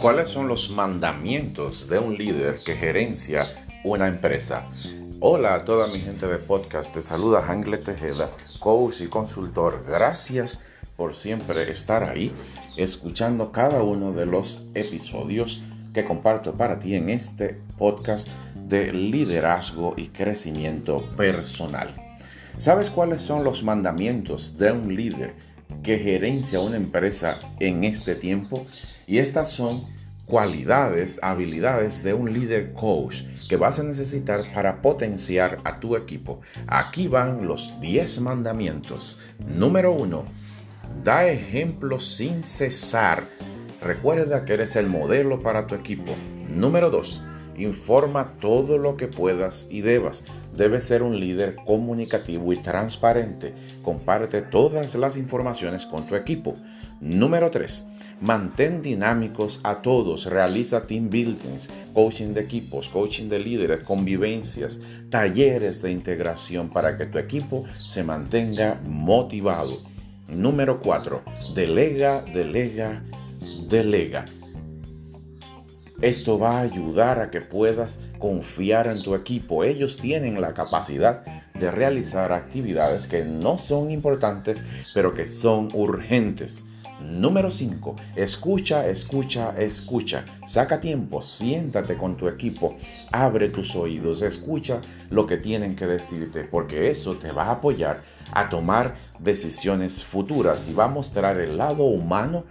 ¿Cuáles son los mandamientos de un líder que gerencia una empresa? Hola a toda mi gente de podcast, te saluda Angle Tejeda, coach y consultor. Gracias por siempre estar ahí, escuchando cada uno de los episodios que comparto para ti en este podcast de liderazgo y crecimiento personal. ¿Sabes cuáles son los mandamientos de un líder que gerencia una empresa en este tiempo? Y estas son cualidades, habilidades de un líder coach que vas a necesitar para potenciar a tu equipo. Aquí van los 10 mandamientos. Número 1. Da ejemplo sin cesar. Recuerda que eres el modelo para tu equipo. Número 2. Informa todo lo que puedas y debas. Debes ser un líder comunicativo y transparente. Comparte todas las informaciones con tu equipo. Número 3. Mantén dinámicos a todos. Realiza team buildings, coaching de equipos, coaching de líderes, convivencias, talleres de integración para que tu equipo se mantenga motivado. Número 4. Delega, delega, delega. Esto va a ayudar a que puedas confiar en tu equipo. Ellos tienen la capacidad de realizar actividades que no son importantes, pero que son urgentes. Número 5. Escucha, escucha, escucha. Saca tiempo, siéntate con tu equipo, abre tus oídos, escucha lo que tienen que decirte, porque eso te va a apoyar a tomar decisiones futuras y va a mostrar el lado humano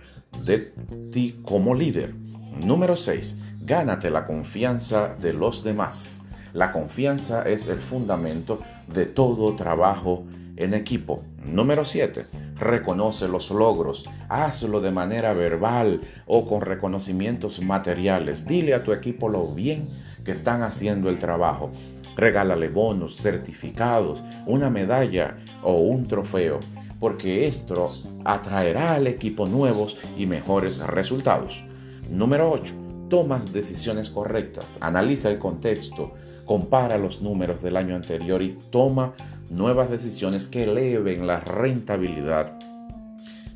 de ti como líder. Número 6. Gánate la confianza de los demás. La confianza es el fundamento de todo trabajo en equipo. Número 7 reconoce los logros, hazlo de manera verbal o con reconocimientos materiales. Dile a tu equipo lo bien que están haciendo el trabajo. Regálale bonos, certificados, una medalla o un trofeo, porque esto atraerá al equipo nuevos y mejores resultados. Número 8. Tomas decisiones correctas, analiza el contexto, compara los números del año anterior y toma nuevas decisiones que eleven la rentabilidad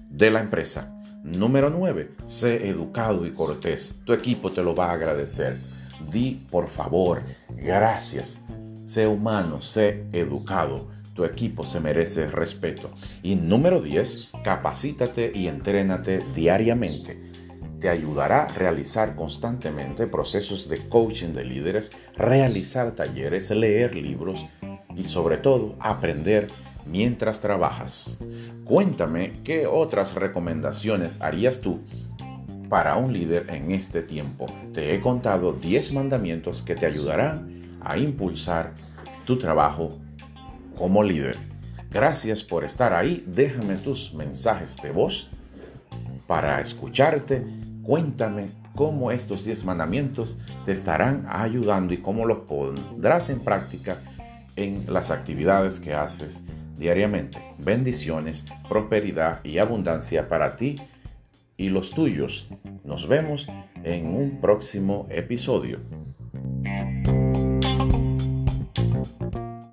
de la empresa. Número 9. Sé educado y cortés. Tu equipo te lo va a agradecer. Di por favor, gracias. Sé humano, sé educado. Tu equipo se merece respeto. Y número 10. Capacítate y entrénate diariamente te ayudará a realizar constantemente procesos de coaching de líderes, realizar talleres, leer libros y sobre todo aprender mientras trabajas. Cuéntame qué otras recomendaciones harías tú para un líder en este tiempo. Te he contado 10 mandamientos que te ayudarán a impulsar tu trabajo como líder. Gracias por estar ahí. Déjame tus mensajes de voz para escucharte Cuéntame cómo estos 10 mandamientos te estarán ayudando y cómo los pondrás en práctica en las actividades que haces diariamente. Bendiciones, prosperidad y abundancia para ti y los tuyos. Nos vemos en un próximo episodio.